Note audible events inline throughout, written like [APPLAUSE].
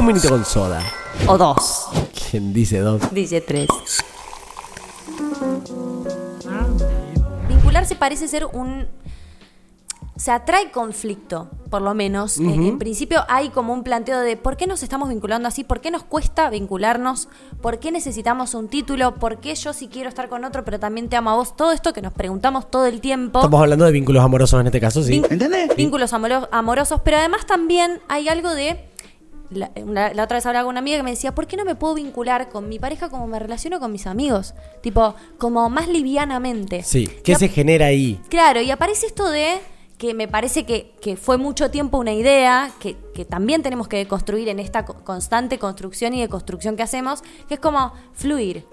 un vinito con soda. O dos. ¿Quién dice dos? Dice tres. Vincularse parece ser un. Se atrae conflicto, por lo menos. En- en, principio hay como un planteo de por qué nos estamos vinculando así, por qué nos cuesta vincularnos, por qué necesitamos un título, por qué yo sí quiero estar con otro, pero también te amo a vos. Todo esto que nos preguntamos todo el tiempo. Estamos hablando de vínculos amorosos en este caso, sí. Vin- Vínculos amoro- amorosos, pero además también hay algo de. La, una- la otra vez hablaba con una amiga que me decía, ¿por qué no me puedo vincular con mi pareja como me relaciono con mis amigos? Tipo, como más livianamente. Sí. ¿Qué Y se genera ahí? Claro, y aparece esto de que me parece que, que fue mucho tiempo una idea que, que también tenemos que construir en esta co- constante construcción y deconstrucción que hacemos, que es como fluir.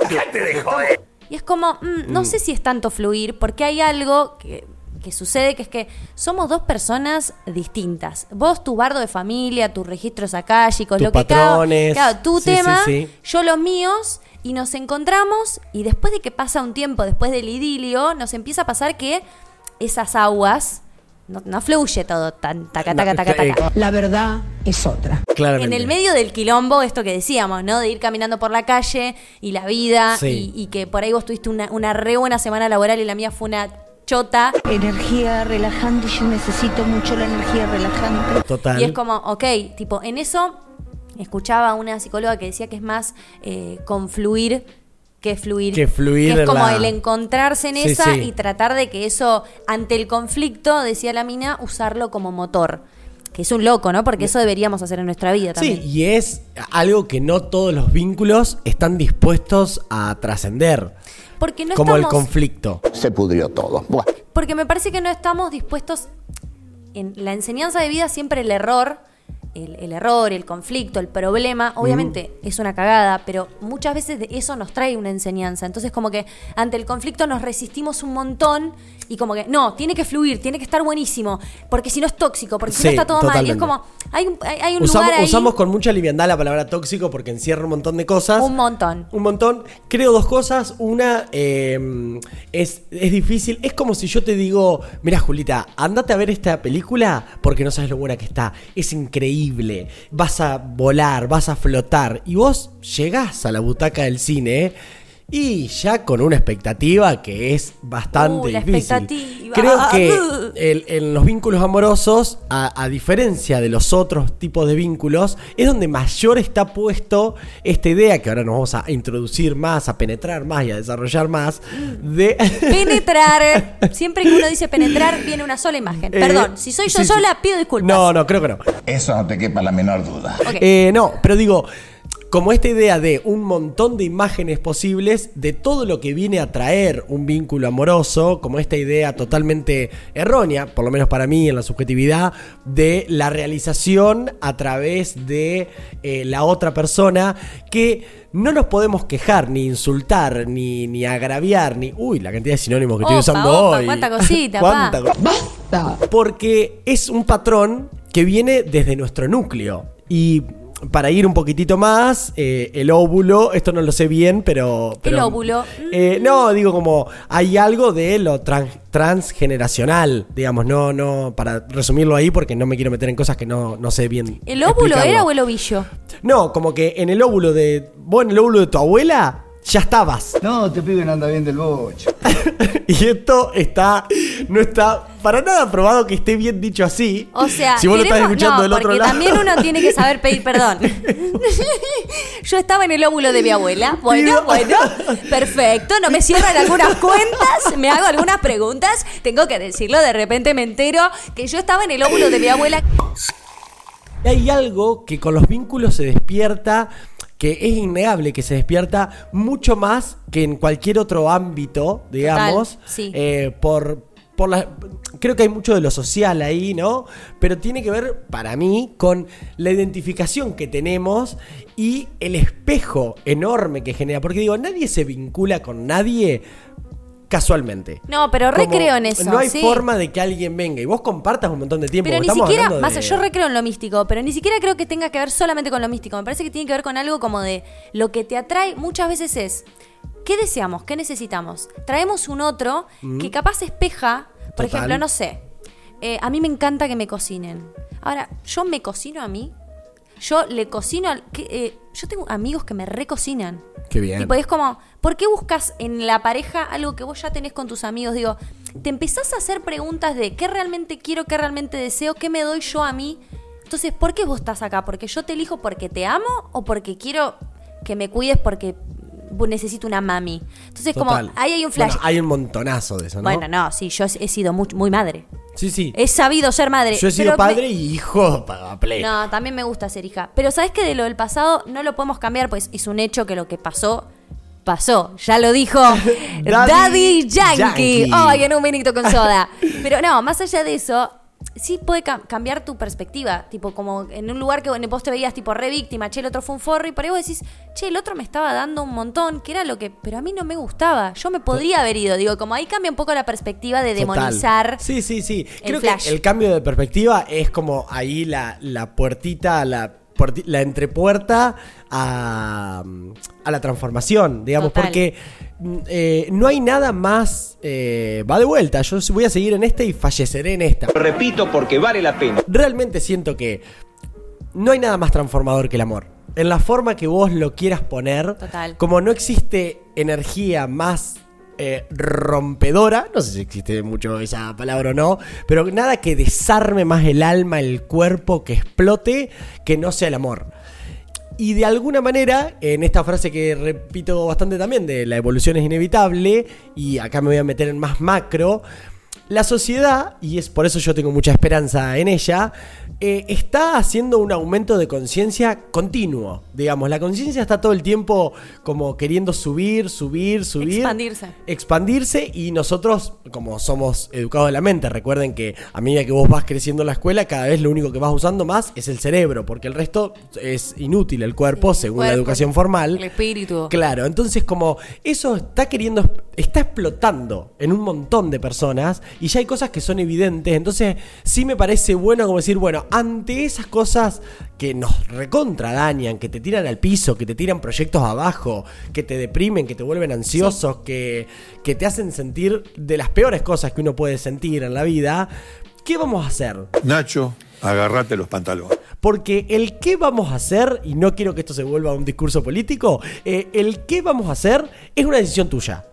Y es como, mm, no sé si es tanto fluir, porque hay algo que, que sucede, que es que somos dos personas distintas. Vos, tu bardo de familia, tus registros acálicos, Tus lo que cada- patrones. claro, tu Sí, tema, sí. yo los míos, y nos encontramos, y después de que pasa un tiempo, después del idilio, nos empieza a pasar que esas aguas, no, no fluye todo tan taca, taca, taca, eh, taca. La verdad es otra. Claramente. En el medio del quilombo, esto que decíamos, ¿no? De ir caminando por la calle y la vida, Sí. y, y que por ahí vos tuviste una, una re buena semana laboral y la mía fue una chota. Energía relajante, yo necesito mucho la energía relajante. Total. Y es como, ok, tipo, en eso escuchaba a una psicóloga que decía que es más eh, confluir que fluir. Que fluir Que es como la- el encontrarse en Sí, esa sí. y tratar de que eso, ante el conflicto, decía la mina, usarlo como motor. Que es un loco, ¿no? Porque eso deberíamos hacer en nuestra vida Sí, también. y es algo que no todos los vínculos están dispuestos a trascender. Porque no como el conflicto. Se pudrió todo. Buah. Porque me parece que no estamos dispuestos. En la enseñanza de vida, siempre el error, el, el error, el conflicto, el problema, obviamente es una cagada, pero muchas veces de eso nos trae una enseñanza. Entonces, como que ante el conflicto nos resistimos un montón y como que no, tiene que fluir, tiene que estar buenísimo, porque si no es tóxico, porque si no está todo mal. Y es como, hay un, hay, hay un Usamos, lugar ahí. usamos con mucha liviandad la palabra tóxico porque encierra un montón de cosas. Un montón. Un montón. Creo dos cosas. Una, eh, es, es difícil. Es como si yo te digo, mira Julita, andate a ver esta película porque no sabes lo buena que está. Es increíble. Vas a volar, vas a flotar. Y vos llegás a la butaca del cine. Y ya con una expectativa que es bastante Uh, la difícil. expectativa. Creo que el- en los vínculos amorosos, a, a diferencia de los otros tipos de vínculos, es donde mayor está puesto esta idea que ahora nos vamos a introducir más, a penetrar más y a desarrollar más, de... [LAUGHS] Penetrar. Siempre que uno dice penetrar, viene una sola imagen. Eh, Perdón, si soy yo sí, sí. sola, pido disculpas. No, no, creo que no. Eso no te quepa la menor duda. Eh, no, pero digo, como esta idea de un montón de imágenes posibles de todo lo que viene a traer un vínculo amoroso, como esta idea totalmente errónea, por lo menos para mí en la subjetividad, de la realización a través de eh, la otra persona, que no nos podemos quejar, ni insultar, ni, ni agraviar, ni... Uy, la cantidad de sinónimos que estoy usando opa, hoy. cuánta cosita, [LAUGHS] Cuánta pa. co- ¡Basta! porque es un patrón que viene desde nuestro núcleo. Y para ir un poquitito más, eh, el óvulo, esto no lo sé bien, pero... pero- óvulo. eh, no, digo como hay algo de lo tran- transgeneracional, digamos, no, no, para resumirlo ahí porque no me quiero meter en cosas que no, no sé bien. ¿El óvulo explicarlo. era o el ovillo? No, como que en el óvulo de... Vos en el óvulo de tu abuela ya estabas. No, te pibe no anda bien del bocho. [LAUGHS] Y esto está, no está para nada probado que esté bien dicho así. O sea, si vos lo estás queremos- escuchando no, del otro porque lado. también uno tiene que saber pedir perdón. [LAUGHS] Yo estaba en el óvulo de mi abuela. Bueno, bueno, perfecto. No me cierran algunas cuentas, me hago algunas preguntas. Tengo que decirlo, de repente me entero que yo estaba en el óvulo de mi abuela. Hay algo que con los vínculos se despierta, que es innegable que se despierta mucho más que en cualquier otro ámbito, digamos. Total, sí. eh, por, por la, creo que hay mucho de lo social ahí, ¿no? Pero tiene que ver, para mí, con la identificación que tenemos y el espejo enorme que genera. Porque digo, nadie se vincula con nadie casualmente. No, pero recreo en eso. No hay sí. forma de que alguien venga y vos compartas un montón de tiempo. Pero ni siquiera, más yo recreo en lo místico, pero ni siquiera creo que tenga que ver solamente con lo místico. Me parece que tiene que ver con algo como de lo que te atrae muchas veces es ¿qué deseamos? ¿Qué necesitamos? Traemos un otro que capaz espeja, por Total. ejemplo, no sé, eh, a mí me encanta que me cocinen. Ahora, ¿yo me cocino a mí? Yo le cocino. al- que, eh, yo tengo amigos que me recocinan. Qué bien. Tipo, es como, ¿por qué buscas en la pareja algo que vos ya tenés con tus amigos? Digo, te empezás a hacer preguntas de qué realmente quiero, qué realmente deseo, qué me doy yo a mí. Entonces, ¿por qué vos estás acá? ¿Porque yo te elijo porque te amo o porque quiero que me cuides porque necesito una mami? Entonces, Total. como, ahí hay un flash. Bueno, hay un montonazo de eso, ¿no? Bueno, no, sí, yo he sido muy, muy madre. Sí, sí. He sabido ser madre. Yo he sido pero me- padre y hijo a pleno. No, también me gusta ser hija. Pero sabes que de lo del pasado no lo podemos cambiar, pues es un hecho que lo que pasó, pasó. Ya lo dijo [LAUGHS] Daddy Daddy Yankee. Yankee. Ay, en un vinito con soda. [LAUGHS] Pero no, más allá de eso, sí puede cam- cambiar tu perspectiva. Tipo, como en un lugar que vos te veías tipo re víctima, che, el otro fue un forro, y por ahí vos decís, che, el otro me estaba dando un montón, que era lo que. Pero a mí no me gustaba. Yo me podría haber ido. Digo, como ahí cambia un poco la perspectiva de Total. demonizar. Sí, sí, sí. Creo flash. que el cambio de perspectiva es como ahí la, la puertita, la, la entrepuerta a, a la transformación, digamos, Total. porque eh, no hay nada más. eh, va de vuelta, yo voy a seguir en esta y falleceré en esta. Lo repito porque vale la pena. Realmente siento que no hay nada más transformador que el amor. En la forma que vos lo quieras poner, Total. como no existe energía más eh, rompedora, no sé si existe mucho esa palabra o no, pero nada que desarme más el alma, el cuerpo, que explote, que no sea el amor. Y de alguna manera, en esta frase que repito bastante también, de la evolución es inevitable, y acá me voy a meter en más macro, la sociedad, y es por eso yo tengo mucha esperanza en ella, eh, está haciendo un aumento de conciencia continuo. Digamos, la conciencia está todo el tiempo como queriendo subir, subir, subir. Expandirse. Expandirse y nosotros, como somos educados de la mente, recuerden que a medida que vos vas creciendo en la escuela, cada vez lo único que vas usando más es el cerebro, porque el resto es inútil, el cuerpo, según la educación formal. el espíritu. Claro, entonces como eso está queriendo, está explotando en un montón de personas y ya hay cosas que son evidentes, entonces sí me parece bueno como decir, bueno, ante esas cosas que nos recontra dañan, que te tiran al piso, que te tiran proyectos abajo, que te deprimen, que te vuelven ansiosos, que, que te hacen sentir de las peores cosas que uno puede sentir en la vida, ¿qué vamos a hacer? Nacho, agárrate los pantalones. Porque el qué vamos a hacer, y no quiero que esto se vuelva un discurso político, eh, el qué vamos a hacer es una decisión tuya.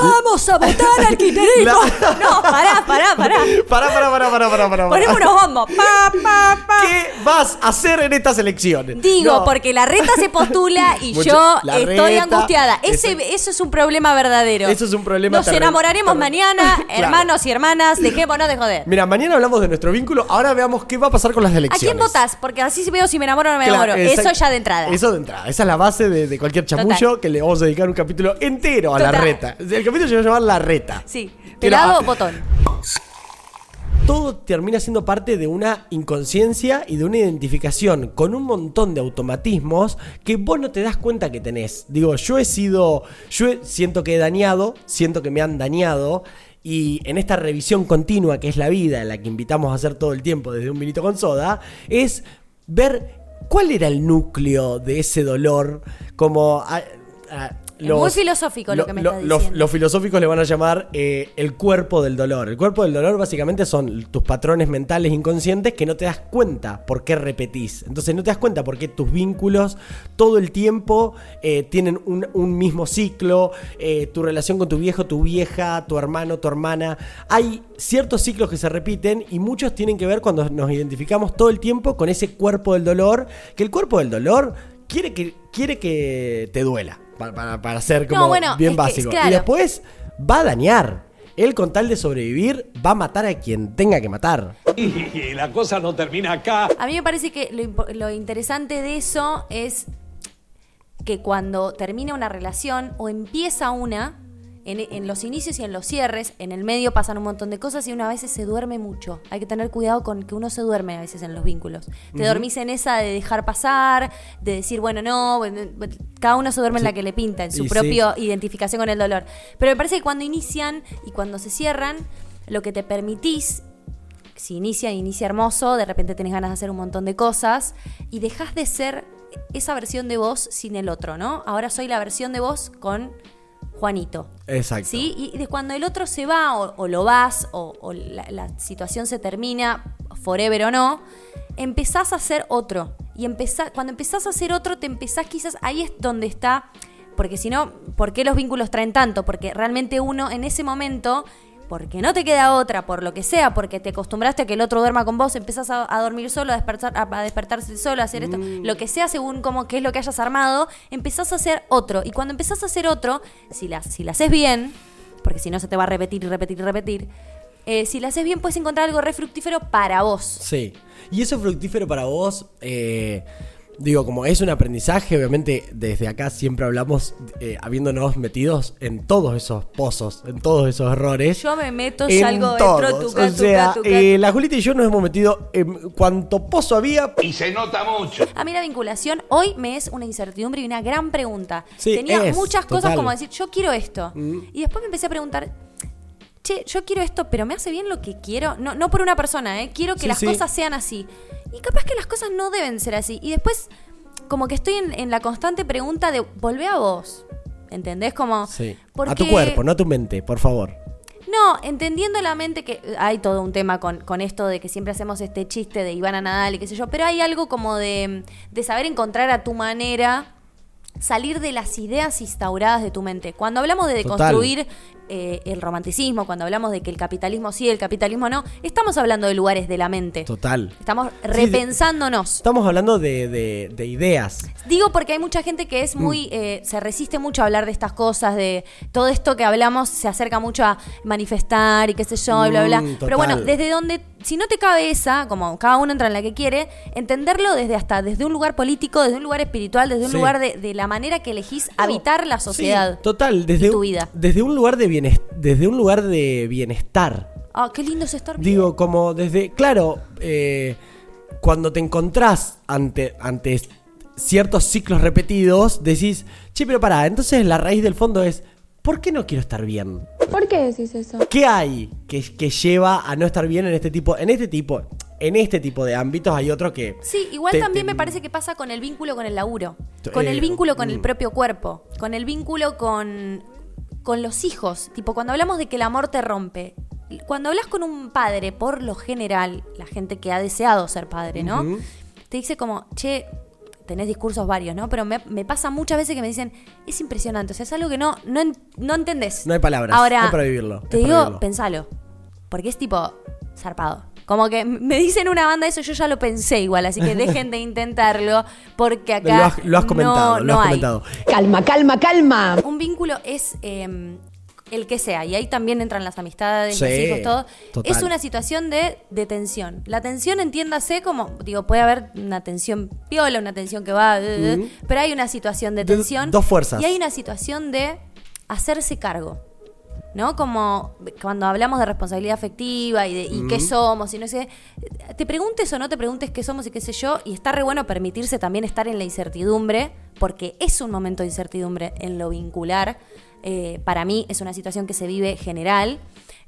¡Vamos a votar al kirchnerismo! [LAUGHS] No, pará, pará, pará. Pará, pará, pará, pará, pará, pará. Ponemos unos bombos. Pa, pa, pa. ¿Qué vas a hacer en estas elecciones? Digo, No. porque la reta se postula [LAUGHS] y Mucho- yo estoy reta, angustiada. Ese, eso es un problema verdadero. Eso es un problema Nos enamoraremos mañana, [LAUGHS] Claro. hermanos y hermanas. Dejémonos de joder. Mira, mañana hablamos de nuestro vínculo, ahora veamos qué va a pasar con las ¿A elecciones. quién votás? Porque así veo si me enamoro o no me Claro, enamoro. Eso ya de entrada. Eso de entrada. Esa es la base de, de cualquier chamullo Total. que le vamos a dedicar un capítulo entero a la reta. El capítulo se va a llamar La Reta. Sí. Pero, Pelado, ah, botón. Todo termina siendo parte de una inconsciencia y de una identificación con un montón de automatismos que vos no te das cuenta que tenés. Digo, yo he sido, yo siento que he dañado, siento que me han dañado y en esta revisión continua que es la vida, la que invitamos a hacer todo el tiempo desde un vinito con soda, es ver cuál era el núcleo de ese dolor, como... Es muy filosófico lo que me estás los- los filosóficos le van a llamar eh, el cuerpo del dolor. El cuerpo del dolor básicamente son tus patrones mentales inconscientes que no te das cuenta por qué repetís. Entonces no te das cuenta por qué tus vínculos todo el tiempo eh, tienen un, un mismo ciclo, eh, tu relación con tu viejo, tu vieja, tu hermano, tu hermana. Hay ciertos ciclos que se repiten y muchos tienen que ver cuando nos identificamos todo el tiempo con ese cuerpo del dolor, que el cuerpo del dolor quiere que, quiere que te duela. Para, para, para ser como No, bueno, bien que- básico. claro. Y después va a dañar. Él con tal de sobrevivir va a matar a quien tenga que matar. Y la cosa no termina acá. A mí me parece que lo interesante de eso es que cuando termina una relación o empieza una, en, en los inicios y en los cierres, en el medio pasan un montón de cosas y uno a veces se duerme mucho. Hay que tener cuidado con que uno se duerme a veces en los vínculos. Te dormís en esa de dejar pasar, de decir, bueno, no, cada uno se duerme en la que le pinta, en su sí. propia identificación con el dolor. Pero me parece que cuando inician y cuando se cierran, lo que te permitís si inicia, inicia hermoso, de repente tenés ganas de hacer un montón de cosas y dejas de ser esa versión de vos sin el otro, ¿no? Ahora soy la versión de vos con Juanito. Exacto. ¿Sí? Y de cuando el otro se va o, o lo vas o, o la, la situación se termina, forever o no, empezás a ser otro. Y empezá- cuando empezás a ser otro, te empezás quizás, ahí es donde está, porque si no, ¿por qué los vínculos traen tanto? Porque realmente uno en ese momento, porque no te queda otra, por lo que sea, porque te acostumbraste a que el otro duerma con vos, empezás a, a dormir solo, a, despertar, a, a despertarse solo, a hacer esto, lo que sea según como qué es lo que hayas armado, empezás a ser otro. Y cuando empezás a ser otro, si la, si la haces bien, porque si no se te va a repetir y repetir y repetir, eh, si la haces bien puedes encontrar algo re fructífero para vos. Sí. Y eso fructífero para vos, eh, digo, como es un aprendizaje, obviamente desde acá siempre hablamos, eh, habiéndonos metidos en todos esos pozos, en todos esos errores. Yo me meto, En salgo dentro, tuca, o sea, tuca, tuca. eh, la Julita y yo nos hemos metido en cuanto pozo había. Y se nota mucho. A mí la vinculación hoy me es una incertidumbre y una gran pregunta. Sí, Tenía es, muchas cosas total. Mm. como decir, yo quiero esto. Y después me empecé a preguntar, che, yo quiero esto, pero ¿me hace bien lo que quiero? No, no por una persona, ¿eh? Quiero que Sí, las sí. cosas sean así. Y capaz que las cosas no deben ser así. Y después, como que estoy en, en la constante pregunta de, volvé a vos. ¿Entendés? Como... Sí. A tu cuerpo, no a tu mente, por favor. No, entendiendo la mente que hay todo un tema con, con esto de que siempre hacemos este chiste de Ivana Nadal y qué sé yo, pero hay algo como de, de saber encontrar a tu manera, salir de las ideas instauradas de tu mente. Cuando hablamos de Total. Eh, el romanticismo, cuando hablamos de que el capitalismo sí, el capitalismo no, estamos hablando de lugares de la mente. Total. Estamos Sí, repensándonos. Estamos hablando de, de- de ideas. Digo porque hay mucha gente que es Mm. muy, eh, se resiste mucho a hablar de estas cosas, de todo esto que hablamos se acerca mucho a manifestar y qué sé yo, y bla, bla, bla. Mm, Pero bueno, desde donde, si no te cabe esa, como cada uno entra en la que quiere, entenderlo desde hasta, desde un lugar político, desde un lugar espiritual, desde un Sí. lugar de, de la manera que elegís habitar la sociedad. Sí, total, desde, y tu vida. desde un lugar de desde un lugar de bienestar. Ah, qué lindo es estar bien. Digo, como desde, claro, eh, cuando te encontrás ante, ante ciertos ciclos repetidos, decís, che, pero pará, entonces la raíz del fondo es, ¿por qué no quiero estar bien? ¿Por qué decís eso? ¿Qué hay que, que lleva a no estar bien en este tipo, en este tipo, en este tipo de ámbitos? Hay otros que. Sí, igual te- también te- me parece que pasa con el vínculo con el laburo, T- con eh, el vínculo con el mm. propio cuerpo, con el vínculo con, con los hijos. Tipo, cuando hablamos de que el amor te rompe, cuando hablas con un padre, por lo general, la gente que ha deseado ser padre, ¿no? Te dice como, che, tenés discursos varios, ¿no? Pero me, me pasa muchas veces que me dicen, es impresionante, o sea, es algo que no, no, no entendés. No hay palabras, Ahora, no hay para vivirlo, Te digo, vivirlo. pensalo. Porque es tipo zarpado. Como que me dicen una banda eso, yo ya lo pensé igual, así que dejen de [LAUGHS] intentarlo porque acá Lo has, lo has no- comentado, lo no has hay. comentado. Calma, calma, calma. Un vínculo es eh, el que sea, y ahí también entran las amistades, Sí, los hijos, todo. total. Es una situación de, de tensión. La tensión, entiéndase como, digo, puede haber una tensión piola, una tensión que va, eh, eh, pero hay una situación de De- tensión. dos fuerzas. Y hay una situación de hacerse cargo. ¿No? Como cuando hablamos de responsabilidad afectiva y de y qué somos y no sé. Te preguntes o no te preguntes qué somos y qué sé yo. Y está re bueno permitirse también estar en la incertidumbre, porque es un momento de incertidumbre en lo vincular. Eh, para mí es una situación que se vive general.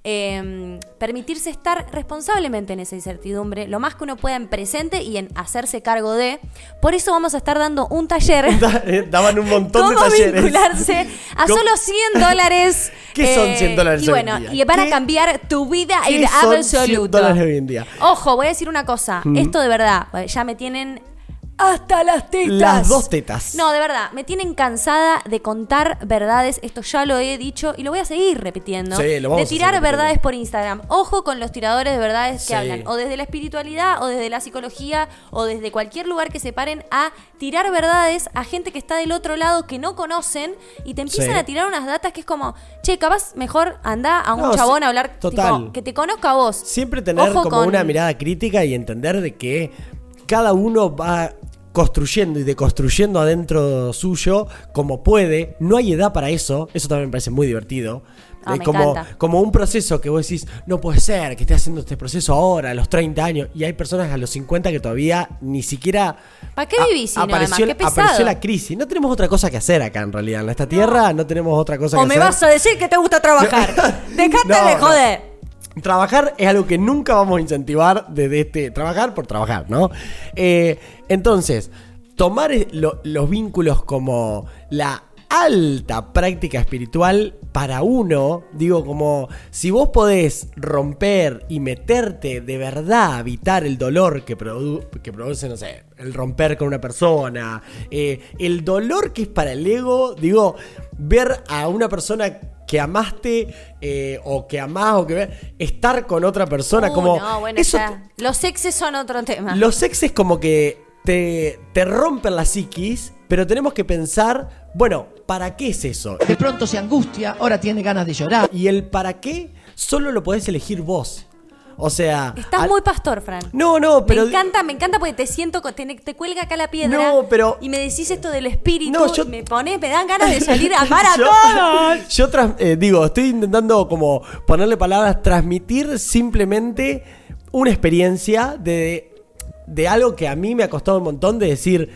Eh, permitirse estar responsablemente en esa incertidumbre, lo más que uno pueda en presente y en hacerse cargo de. Por eso vamos a estar dando un taller. [LAUGHS] eh, Daban un montón de ¿Cómo talleres. vincularse a [LAUGHS] ¿Cómo- solo 100 dólares? [LAUGHS] ¿Qué son 100 dólares Y hoy bueno, en día? y van a ¿Qué- cambiar tu vida en son 100 absoluto. dólares hoy en día? Ojo, voy a decir una cosa. Esto de verdad, ya me tienen hasta las tetas. Las dos tetas. No, de verdad, me tienen cansada de contar verdades. Esto ya lo he dicho y lo voy a seguir repitiendo. Sí, lo vamos de a tirar verdades por Instagram. Ojo con los tiradores de verdades Sí. que hablan. O desde la espiritualidad, o desde la psicología, o desde cualquier lugar que se paren a tirar verdades a gente que está del otro lado que no conocen y te empiezan Sí. a tirar unas datas que es como, che, capaz mejor anda a un No, chabón sí, a hablar, total. tipo, que te conozca a vos. Siempre tener Ojo como con- una mirada crítica y entender de que cada uno va construyendo y deconstruyendo adentro suyo como puede. No hay edad para eso. Eso también me parece muy divertido. Ah, Eh, me como, encanta. como un proceso que vos decís, no puede ser que esté haciendo este proceso ahora, a los 30 años, y hay personas a los 50 que todavía ni siquiera... ¿Para qué vivís apareció, además? Qué pesado. apareció la crisis. No tenemos otra cosa que hacer acá en realidad. En esta tierra no tenemos otra cosa O que me hacer. vas a decir que te gusta trabajar. [LAUGHS] Dejate No, de no. Trabajar es algo que nunca vamos a incentivar desde este. Trabajar por trabajar, ¿no? Eh, entonces, tomar los vínculos como la alta práctica espiritual para uno. Digo, como si vos podés romper y meterte de verdad a habitar el dolor que, produ- que produce, no sé, el romper con una persona, eh, el dolor que es para el ego, digo, ver a una persona que amaste eh, o que amás o que estar con otra persona Uh, como no, bueno, eso. Los exes son otro tema. los exes como que te, te rompen la psiquis, pero tenemos que pensar, bueno, ¿para qué es eso? De pronto se angustia, ahora tiene ganas de llorar. Y el para qué solo lo podés elegir vos. O sea... Estás al- muy pastor, Fran. No, no, pero... me encanta, me encanta porque te siento, te, te cuelga acá la piedra. No, pero- Y me decís esto del espíritu. No, yo- y me pones, me dan ganas de [LAUGHS] salir a amar a Yo- todos. Yo eh, digo, estoy intentando como ponerle palabras, transmitir simplemente una experiencia de, de algo que a mí me ha costado un montón de decir,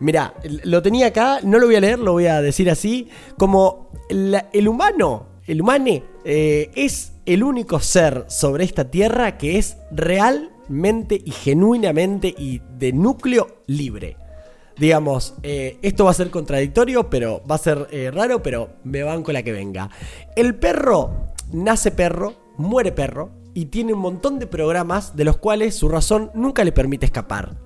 mira, lo tenía acá, no lo voy a leer, lo voy a decir así, como el humano, el humane, eh, es el único ser sobre esta tierra que es realmente y genuinamente y de núcleo libre. Digamos, eh, esto va a ser contradictorio, pero va a ser eh, raro, pero me banco la que venga. El perro nace perro, muere perro, y tiene un montón de programas de los cuales su razón nunca le permite escapar.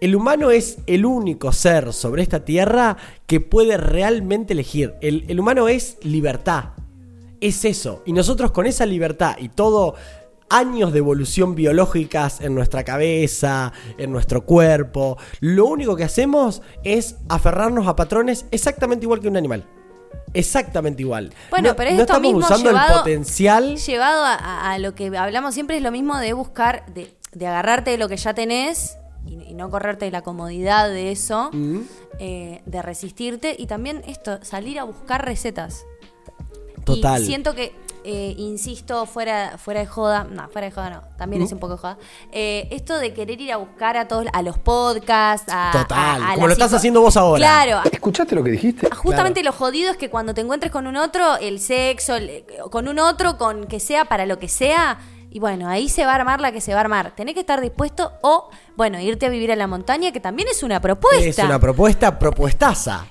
El humano es el único ser sobre esta tierra que puede realmente elegir. El, humano es libertad. Es eso. Y nosotros con esa libertad y todo años de evolución biológicas en nuestra cabeza, en nuestro cuerpo, lo único que hacemos es aferrarnos a patrones exactamente igual que un animal. Exactamente igual. Bueno, No- pero es no esto estamos mismo usando llevado, el potencial. Llevado a, lo que hablamos siempre es lo mismo de buscar, de, de agarrarte de lo que ya tenés y, y no correrte de la comodidad de eso, Mm. eh, de resistirte y también esto, salir a buscar recetas. Total. Y siento que, eh, insisto, fuera, fuera de joda, no, fuera de joda no, también Mm. es un poco de joda, eh, esto de querer ir a buscar a todos, a los podcasts, a... Total, a- a como lo estás haciendo vos ahora. Claro, ¿Escuchaste lo que dijiste? Justamente lo jodido es que cuando te encuentres con un otro, el sexo, el- con un otro, con que sea para lo que sea, y bueno, ahí se va a armar la que se va a armar. Tenés que estar dispuesto o, bueno, irte a vivir a la montaña, que también es una propuesta. Es una propuesta propuestaza.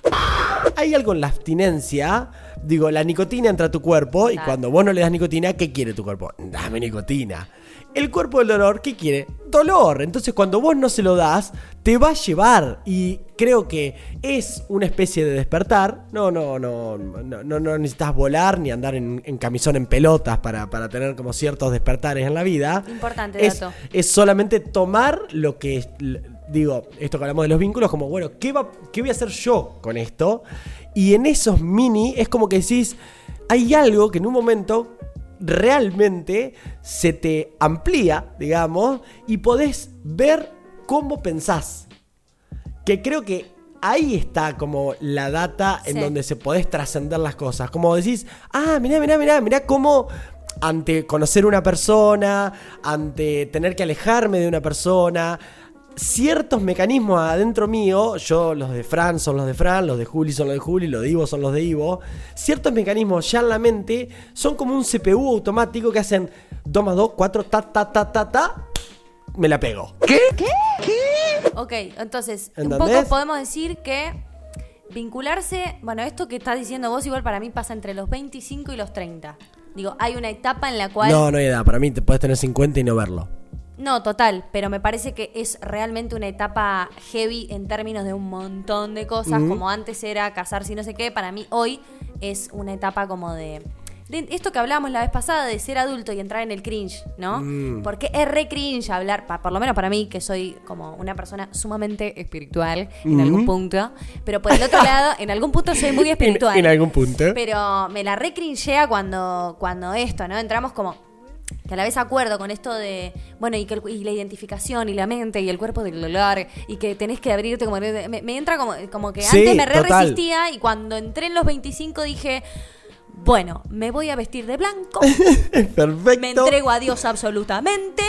Hay algo en la abstinencia. Digo, la nicotina entra a tu cuerpo y Claro. cuando vos no le das nicotina, ¿qué quiere tu cuerpo? Dame nicotina. El cuerpo del dolor, ¿qué quiere? Dolor. Entonces cuando vos no se lo das, te va a llevar. Y creo que es una especie de despertar. No, no, no, no, no, no necesitas volar ni andar en, en camisón en pelotas para, para tener como ciertos despertares en la vida. Importante es, dato. es solamente tomar lo que digo, esto que hablamos de los vínculos, como bueno, ¿qué, va, ¿qué voy a hacer yo con esto? Y en esos mini es como que decís, hay algo que en un momento realmente se te amplía, digamos, y podés ver cómo pensás. Que creo que ahí está como la data en Sí. donde se podés trascender las cosas. Como decís, ah, mirá, mirá, mirá, mirá cómo ante conocer una persona, ante tener que alejarme de una persona, ciertos mecanismos adentro mío, yo los de Fran son los de Fran, los de Juli son los de Juli, los de Ivo son los de Ivo, ciertos mecanismos ya en la mente son como un CPU automático que hacen 2 más 2, 4, ta, ta, ta, ta, ta, me la pego. Ok, entonces, un poco podemos decir que vincularse, bueno, esto que estás diciendo vos igual para mí pasa entre los 25 y los 30. Digo, hay una etapa en la cual... No, no hay edad, para mí te puedes tener 50 y no verlo. No, total, pero me parece que es realmente una etapa heavy en términos de un montón de cosas, como antes era casarse y no sé qué, para mí hoy es una etapa como de, de esto que hablábamos la vez pasada de ser adulto y entrar en el cringe, ¿no? Porque es re cringe hablar, pa- por lo menos para mí, que soy como una persona sumamente espiritual en algún punto, pero por el otro [LAUGHS] lado, en algún punto soy muy espiritual. en algún punto. Pero me la recrinchea cuando, cuando esto, ¿no? Entramos como que a la vez acuerdo con esto de, bueno, y, que el- y la identificación y la mente y el cuerpo del dolor y que tenés que abrirte como... Me, me entra como, como que Sí, antes me re resistía y cuando entré en los 25 dije, bueno, me voy a vestir de blanco, [LAUGHS] Perfecto. me entrego a Dios absolutamente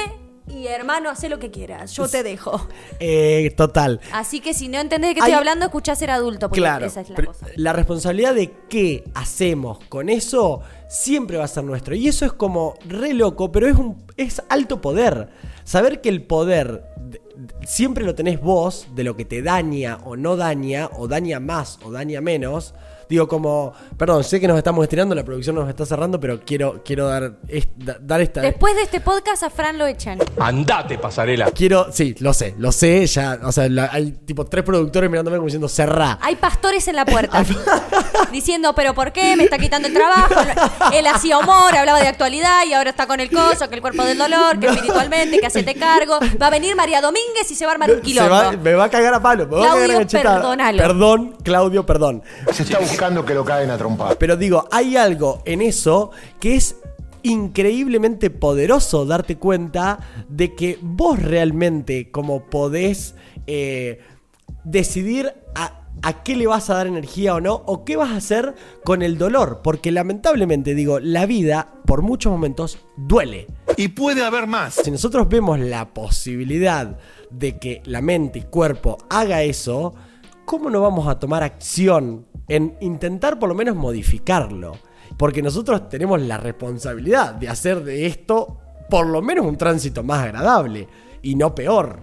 y hermano, haz lo que quieras, yo te dejo. [LAUGHS] Eh, total. Así que si no entendés de qué Hay- estoy hablando, escuchá ser adulto, porque Claro. esa es la cosa. la responsabilidad de qué hacemos con eso siempre va a ser nuestro. Y eso es como re loco, pero es un es alto poder. Saber que el poder de- de- siempre lo tenés vos de lo que te daña o no daña, o daña más o daña menos. Digo, como, perdón, sé que nos estamos estirando, la producción nos está cerrando, pero quiero, quiero dar, es- da- dar esta. Después de este podcast a Fran lo echan. Andate, pasarela. Quiero, sí, lo sé, lo sé, ya, o sea, la- hay tipo tres productores mirándome como diciendo cerrá. Hay pastores en la puerta [LAUGHS] diciendo, pero ¿por qué? Me está quitando el trabajo. Él hacía humor, hablaba de actualidad y ahora está con el coso, que el cuerpo del dolor, que espiritualmente, que hacete cargo. Va a venir María Domínguez y se va a armar un Se quilombo. va- me va a cagar a palo, me va a Claudio, cagar a cachetada. perdónalo. Perdón, Claudio, perdón. Se está buscando que lo caen a trompar. Pero digo, hay algo en eso que es increíblemente poderoso darte cuenta de que vos realmente como podés eh, decidir a, a qué le vas a dar energía o no, o qué vas a hacer con el dolor. Porque lamentablemente digo, la vida por muchos momentos duele. Y puede haber más. Si nosotros vemos la posibilidad de que la mente y cuerpo haga eso, ¿cómo no vamos a tomar acción en intentar por lo menos modificarlo? Porque nosotros tenemos la responsabilidad de hacer de esto por lo menos un tránsito más agradable y no peor.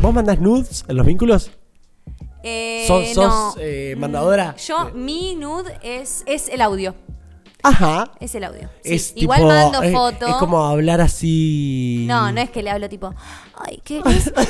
¿Vos mandás nudes en los vínculos? Eh, ¿Sos, sos, no. eh, Mm, mandadora? Yo, mi nude es, es el audio. Ajá. Es el audio. Sí, Es Igual tipo- mando es- foto. Es como hablar así. No, no es que le hablo tipo, ay, ¿querés? [LAUGHS]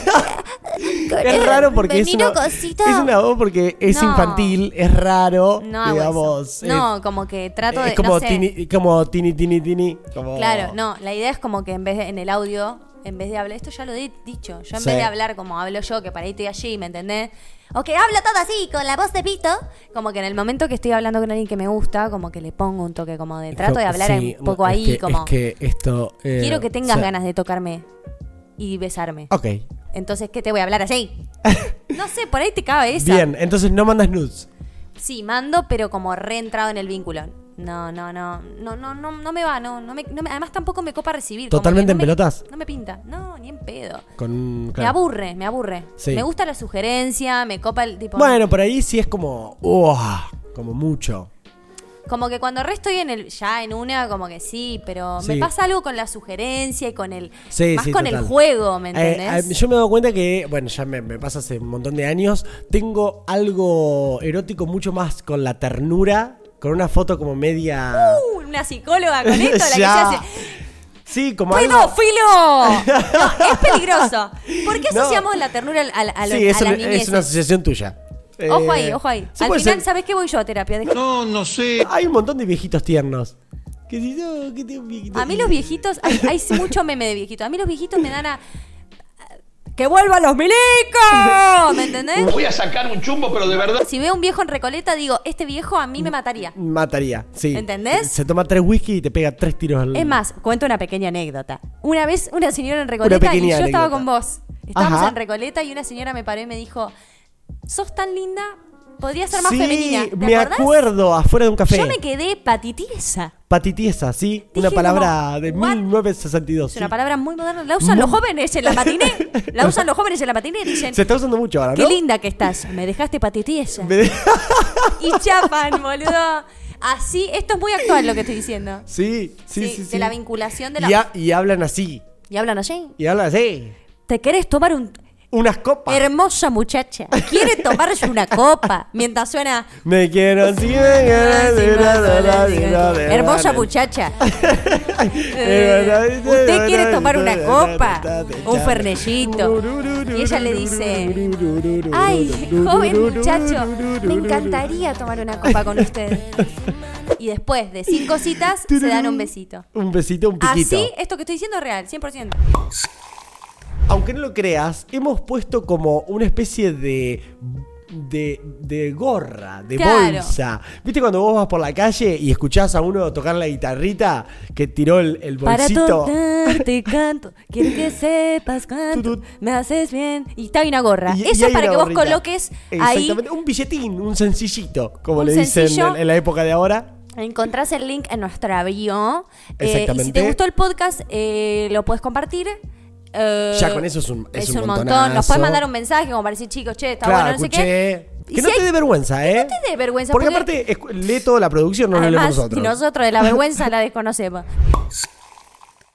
Es raro porque es una, cosita. es una voz porque es No. infantil, es raro, No digamos. eso. No, como que trato de. es como no sé. tini, como tini, tini, tini. como- Claro, no, la idea es como que en vez de, en el audio, en vez de hablar, esto ya lo he dicho, yo en Sí. vez de hablar como hablo yo, que para ahí estoy allí, ¿me entendés? O que hablo todo así, con la voz de pito, como que en el momento que estoy hablando con alguien que me gusta, como que le pongo un toque como de trato de hablar Sí, un poco ahí, que- como Es que esto. eh, quiero que tengas o sea, ganas de tocarme y besarme. Ok. Entonces, ¿qué te voy a hablar así? [LAUGHS] no sé, por ahí te cabe esa. Bien, entonces no mandas nudes. Sí, mando, pero como reentrado en el vínculo. No, no, no, no, no, no, no me va, no, no me, no me- además tampoco me copa recibir. como ¿Totalmente que en me- pelotas? No me pinta, no, ni en pedo. Con, Me claro. aburre, me aburre. Sí. Me gusta la sugerencia, me copa el tipo. Bueno, por ahí sí es como. uah, como mucho. Como que cuando re estoy en el, ya en una, como que sí, pero Sí. me pasa algo con la sugerencia y con el. Sí, más sí, con total. el juego, ¿me Eh, entendés? eh, yo me he dado cuenta que, bueno, ya me, me pasa hace un montón de años, tengo algo erótico mucho más con la ternura, con una foto como media... Uh, una psicóloga con esto, la que se hace. Sí, como algo... ¡Pedófilo! [LAUGHS] No, es peligroso. ¿Por qué No. asociamos la ternura a, lo- sí, es, a la una, niñez? es una asociación tuya. Ojo Eh, ahí, ojo ahí. sí Al final, ser. ¿sabes qué voy yo a terapia? No, no sé. Hay un montón de viejitos tiernos. Que si no, que tengo un viejito A mí tierno. los viejitos, hay, hay mucho meme de viejitos. A mí los viejitos me dan a. ¡Que vuelvan los milicos! ¿Me entendés? Voy a sacar un chumbo, pero de verdad. Si veo un viejo en Recoleta, digo, este viejo a mí me mataría. Mataría, sí. ¿Entendés? Se toma tres whisky y te pega tres tiros al... Es más, cuento una pequeña anécdota. Una vez una señora en Recoleta y yo pequeña estaba anécdota. con vos. Estábamos Ajá. en Recoleta y una señora me paró y me dijo, sos tan linda, podría ser más sí, femenina. ¿Te me acordás? acuerdo, afuera de un café. Yo me quedé patitiesa. Patitiesa, sí. Dije una palabra como, de "What?". 1962. Es una sí. palabra muy moderna. La usan los jóvenes en la [LAUGHS] matiné. La usan los jóvenes en la matiné. Dicen, Se está usando mucho ahora, qué ¿no? linda que estás. Me dejaste patitiesa. Me de- [LAUGHS] Y chapan, boludo. Así, esto es muy actual lo que estoy diciendo. sí, sí, Sí, sí, de la vinculación de la- Y, y hablan así. Y hablan así. Y hablan así. ¿Te querés tomar un... Unas copas. Hermosa muchacha. Quiere tomarse una copa mientras suena... Me quiero la, Hermosa muchacha. [LAUGHS] Eh, ¿Usted quiere tomar una copa? Un fernellito. Y ella le dice, ay, joven muchacho, me encantaría tomar una copa con usted. Y después de cinco citas, se dan un besito. Un besito, un piquito. Así, esto que estoy diciendo es real, 100%. Aunque no lo creas, hemos puesto como una especie de. De, de gorra, de Claro. bolsa. ¿Viste cuando vos vas por la calle y escuchás a uno tocar la guitarrita que tiró el, el Para bolsito? tocarte [LAUGHS] canto, quiero que sepas cuánto me haces bien. Y está ahí una gorra. Y- Eso es para que vos coloques ahí Exactamente, un billetín, un sencillito, como Un le dicen en, en la época de ahora. Encontrás el link en nuestra bio. Eh, y si Exactamente. te gustó el podcast, eh, lo puedes compartir. Eh, Ya con eso es un- es un montón. Nos puedes mandar un mensaje como para decir, chicos, che, está claro, bueno, no sé qué. Que si no te hay- dé vergüenza, ¿eh? Que no te dé vergüenza, Porque, porque- aparte, lee toda la producción, no lo leemos nosotros. y nosotros de la vergüenza la desconocemos. [LAUGHS]